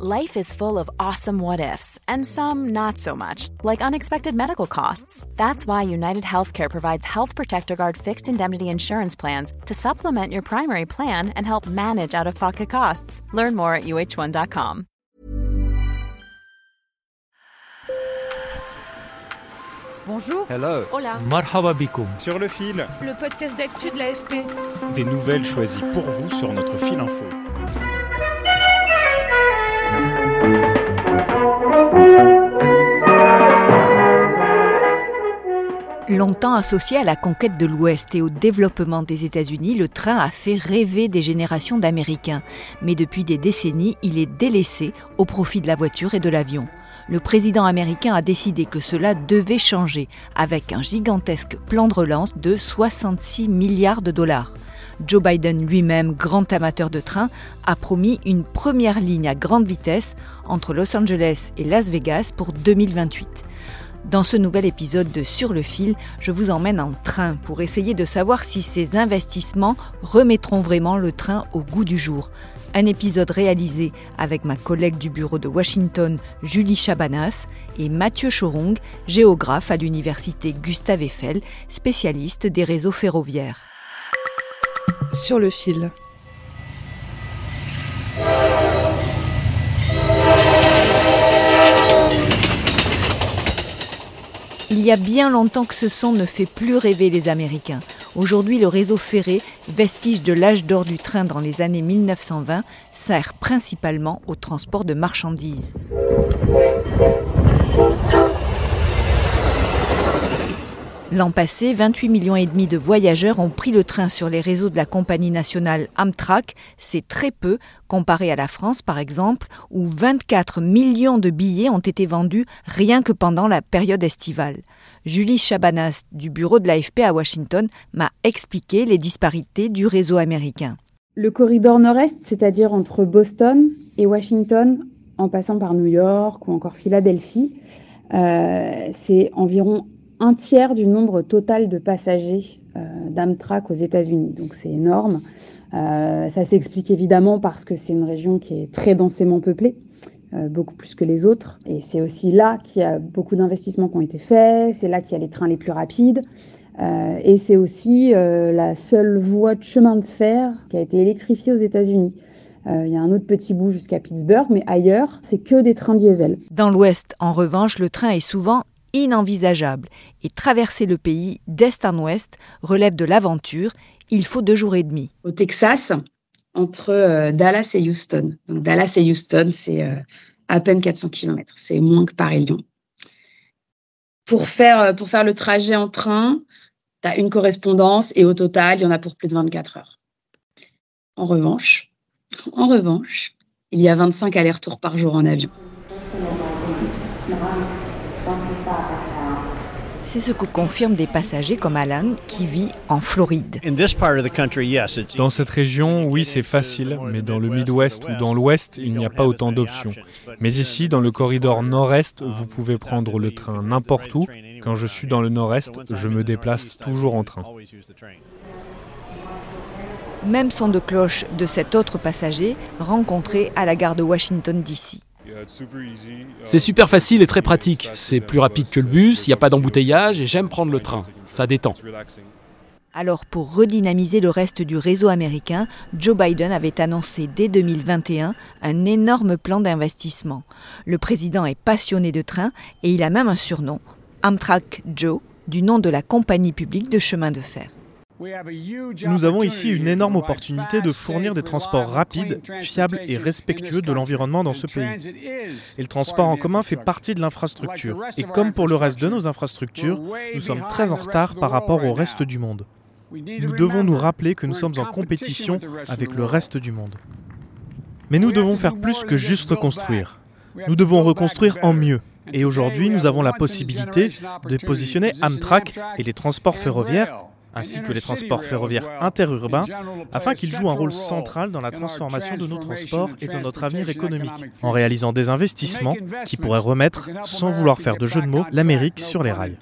Life is full of awesome what ifs, and some not so much, like unexpected medical costs. That's why United Healthcare provides Health Protector Guard fixed indemnity insurance plans to supplement your primary plan and help manage out of pocket costs. Learn more at uh1.com. Bonjour. Hello. Hola. Marhaba bikoum. Sur le fil, Le podcast d'actu de l'AFP. des nouvelles choisies pour vous sur notre fil info. Longtemps associé à la conquête de l'Ouest et au développement des États-Unis, le train a fait rêver des générations d'Américains. Mais depuis des décennies, il est délaissé au profit de la voiture et de l'avion. Le président américain a décidé que cela devait changer avec un gigantesque plan de relance de 66 milliards de dollars. Joe Biden lui-même, grand amateur de train, a promis une première ligne à grande vitesse entre Los Angeles et Las Vegas pour 2028. Dans ce nouvel épisode de Sur le fil, je vous emmène en train pour essayer de savoir si ces investissements remettront vraiment le train au goût du jour. Un épisode réalisé avec ma collègue du bureau de Washington, Julie Chabanas, et Mathieu Chorong, géographe à l'université Gustave Eiffel, spécialiste des réseaux ferroviaires. Sur le fil. Il y a bien longtemps que ce son ne fait plus rêver les Américains. Aujourd'hui, le réseau ferré, vestige de l'âge d'or du train dans les années 1920, sert principalement au transport de marchandises. L'an passé, 28 millions et demi de voyageurs ont pris le train sur les réseaux de la compagnie nationale Amtrak. C'est très peu comparé à la France, par exemple, où 24 millions de billets ont été vendus rien que pendant la période estivale. Julie Chabanas du bureau de l'AFP à Washington m'a expliqué les disparités du réseau américain. Le corridor nord-est, c'est-à-dire entre Boston et Washington, en passant par New York ou encore Philadelphie, euh, c'est environ un tiers du nombre total de passagers euh, d'Amtrak aux États-Unis. Donc c'est énorme. Euh, ça s'explique évidemment parce que c'est une région qui est très densément peuplée, euh, beaucoup plus que les autres. Et c'est aussi là qu'il y a beaucoup d'investissements qui ont été faits, c'est là qu'il y a les trains les plus rapides. Euh, et c'est aussi la seule voie de chemin de fer qui a été électrifiée aux États-Unis. Il y a un autre petit bout jusqu'à Pittsburgh, mais ailleurs, c'est que des trains diesel. Dans l'Ouest, en revanche, le train est souvent inenvisageable et traverser le pays d'est en ouest relève de l'aventure. Il faut deux jours et demi. Au Texas, entre euh, Dallas et Houston. Donc Dallas et Houston, c'est euh, à peine 400 km. C'est moins que Paris-Lyon. Pour faire, euh, pour faire le trajet en train, tu as une correspondance et au total, il y en a pour plus de 24 heures. En revanche, en revanche, il y a 25 allers-retours par jour en avion. C'est ce que confirment des passagers comme Alan qui vit en Floride. Dans cette région, oui, c'est facile, mais dans le Midwest ou dans l'Ouest, il n'y a pas autant d'options. Mais ici, dans le corridor nord-est, vous pouvez prendre le train n'importe où. Quand je suis dans le nord-est, je me déplace toujours en train. Même son de cloche de cet autre passager rencontré à la gare de Washington DC. C'est super facile et très pratique. C'est plus rapide que le bus, il n'y a pas d'embouteillage et j'aime prendre le train. Ça détend. Alors pour redynamiser le reste du réseau américain, Joe Biden avait annoncé dès 2021 un énorme plan d'investissement. Le président est passionné de trains et il a même un surnom, Amtrak Joe, du nom de la compagnie publique de chemin de fer. Nous avons ici une énorme opportunité de fournir des transports rapides, fiables et respectueux de l'environnement dans ce pays. Et le transport en commun fait partie de l'infrastructure. Et comme pour le reste de nos infrastructures, nous sommes très en retard par rapport au reste du monde. Nous devons nous rappeler que nous sommes en compétition avec le reste du monde. Mais nous devons faire plus que juste reconstruire. Nous devons reconstruire en mieux. Et aujourd'hui, nous avons la possibilité de positionner Amtrak et les transports ferroviaires ainsi que les transports ferroviaires interurbains, afin qu'ils jouent un rôle central dans la transformation de nos transports et de notre avenir économique, en réalisant des investissements qui pourraient remettre, sans vouloir faire de jeu de mots, l'Amérique sur les rails.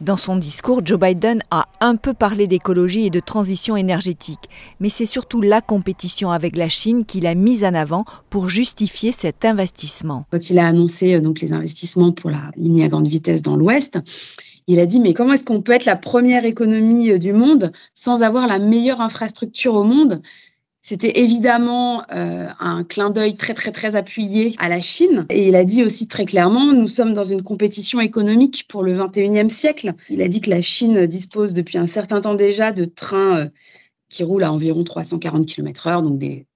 Dans son discours, Joe Biden a un peu parlé d'écologie et de transition énergétique, mais c'est surtout la compétition avec la Chine qu'il a mise en avant pour justifier cet investissement. Quand il a annoncé euh, donc les investissements pour la ligne à grande vitesse dans l'Ouest, il a dit mais comment est-ce qu'on peut être la première économie euh, du monde sans avoir la meilleure infrastructure au monde? C'était évidemment euh, un clin d'œil très très très appuyé à la Chine. Et il a dit aussi très clairement, nous sommes dans une compétition économique pour le 21e siècle. Il a dit que la Chine dispose depuis un certain temps déjà de trains euh, qui roulent à environ 340 km/h, donc des,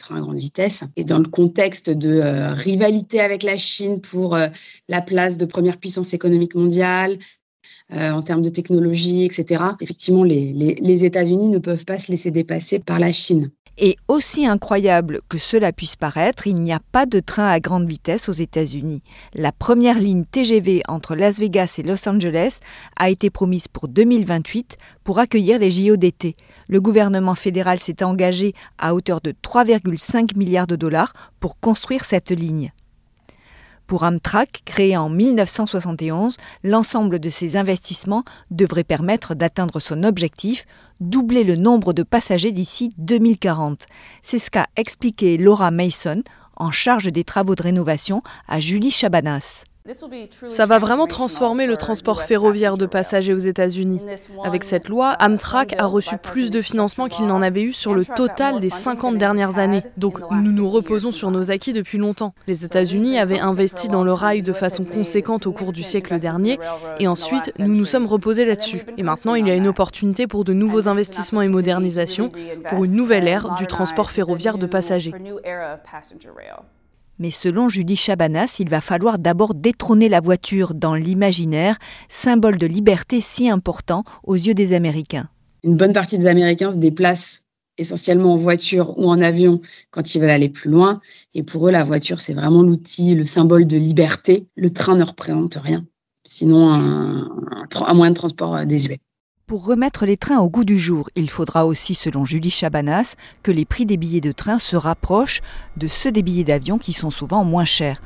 trains à grande vitesse. Et dans le contexte de rivalité avec la Chine pour la place de première puissance économique mondiale, en termes de technologie, etc. Effectivement, les, les États-Unis ne peuvent pas se laisser dépasser par la Chine. Et aussi incroyable que cela puisse paraître, il n'y a pas de train à grande vitesse aux États-Unis. La première ligne TGV entre Las Vegas et Los Angeles a été promise pour 2028 pour accueillir les JO d'été. Le gouvernement fédéral s'est engagé à hauteur de 3,5 milliards de dollars pour construire cette ligne. Pour Amtrak, créé en 1971, l'ensemble de ces investissements devrait permettre d'atteindre son objectif, doubler le nombre de passagers d'ici 2040. C'est ce qu'a expliqué Laura Mason, en charge des travaux de rénovation, à Julie Chabanas. Ça va vraiment transformer le transport ferroviaire de passagers aux États-Unis. Avec cette loi, Amtrak a reçu plus de financement qu'il n'en avait eu sur le total des 50 dernières années. Donc nous nous reposons sur nos acquis depuis longtemps. Les États-Unis avaient investi dans le rail de façon conséquente au cours du siècle dernier et ensuite nous nous sommes reposés là-dessus. Et maintenant il y a une opportunité pour de nouveaux investissements et modernisations pour une nouvelle ère du transport ferroviaire de passagers. Mais selon Judy Chabanas, il va falloir d'abord détrôner la voiture dans l'imaginaire, symbole de liberté si important aux yeux des Américains. Une bonne partie des Américains se déplacent essentiellement en voiture ou en avion quand ils veulent aller plus loin. Et pour eux, la voiture, c'est vraiment l'outil, le symbole de liberté. Le train ne représente rien, sinon un, un moyen de transport désuet. Pour remettre les trains au goût du jour, il faudra aussi, selon Julie Chabanas, que les prix des billets de train se rapprochent de ceux des billets d'avion qui sont souvent moins chers.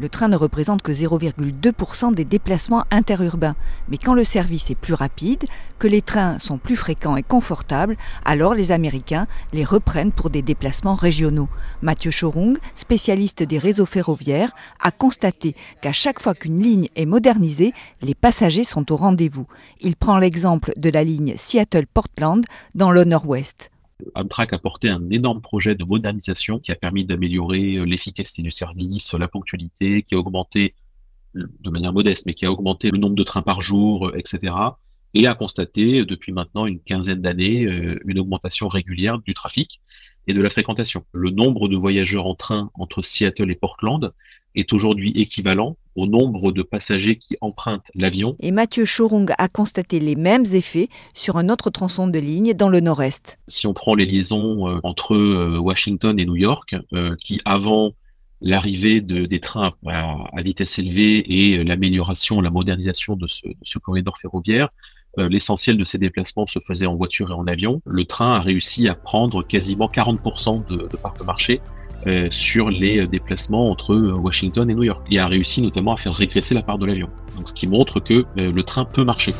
Le train ne représente que 0,2% des déplacements interurbains. Mais quand le service est plus rapide, que les trains sont plus fréquents et confortables, alors les Américains les reprennent pour des déplacements régionaux. Mathieu Chorung, spécialiste des réseaux ferroviaires, a constaté qu'à chaque fois qu'une ligne est modernisée, les passagers sont au rendez-vous. Il prend l'exemple de la ligne Seattle-Portland dans le nord-ouest. Amtrak a porté un énorme projet de modernisation qui a permis d'améliorer euh, l'efficacité du service, la ponctualité, qui a augmenté de manière modeste, mais qui a augmenté le nombre de trains par jour, euh, etc. Et a constaté depuis maintenant une quinzaine d'années euh, une augmentation régulière du trafic et de la fréquentation. Le nombre de voyageurs en train entre Seattle et Portland est aujourd'hui équivalent au nombre de passagers qui empruntent l'avion. Et Mathieu Chorung a constaté les mêmes effets sur un autre tronçon de ligne dans le nord-est. Si on prend les liaisons euh, entre euh, Washington et New York, euh, qui avant l'arrivée de, des trains à, vitesse élevée et l'amélioration, la modernisation de ce, de ce corridor ferroviaire, l'essentiel de ces déplacements se faisait en voiture et en avion. Le train a réussi à prendre quasiment 40% de, de part de marché euh, sur les déplacements entre euh, Washington et New York. Il a réussi notamment à faire régresser la part de l'avion. Ce qui montre que euh, le train peut marcher.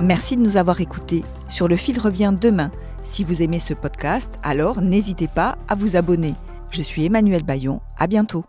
Merci de nous avoir écoutés. Sur le fil revient demain. Si vous aimez ce podcast, alors n'hésitez pas à vous abonner. Je suis Emmanuel Bayon. À bientôt.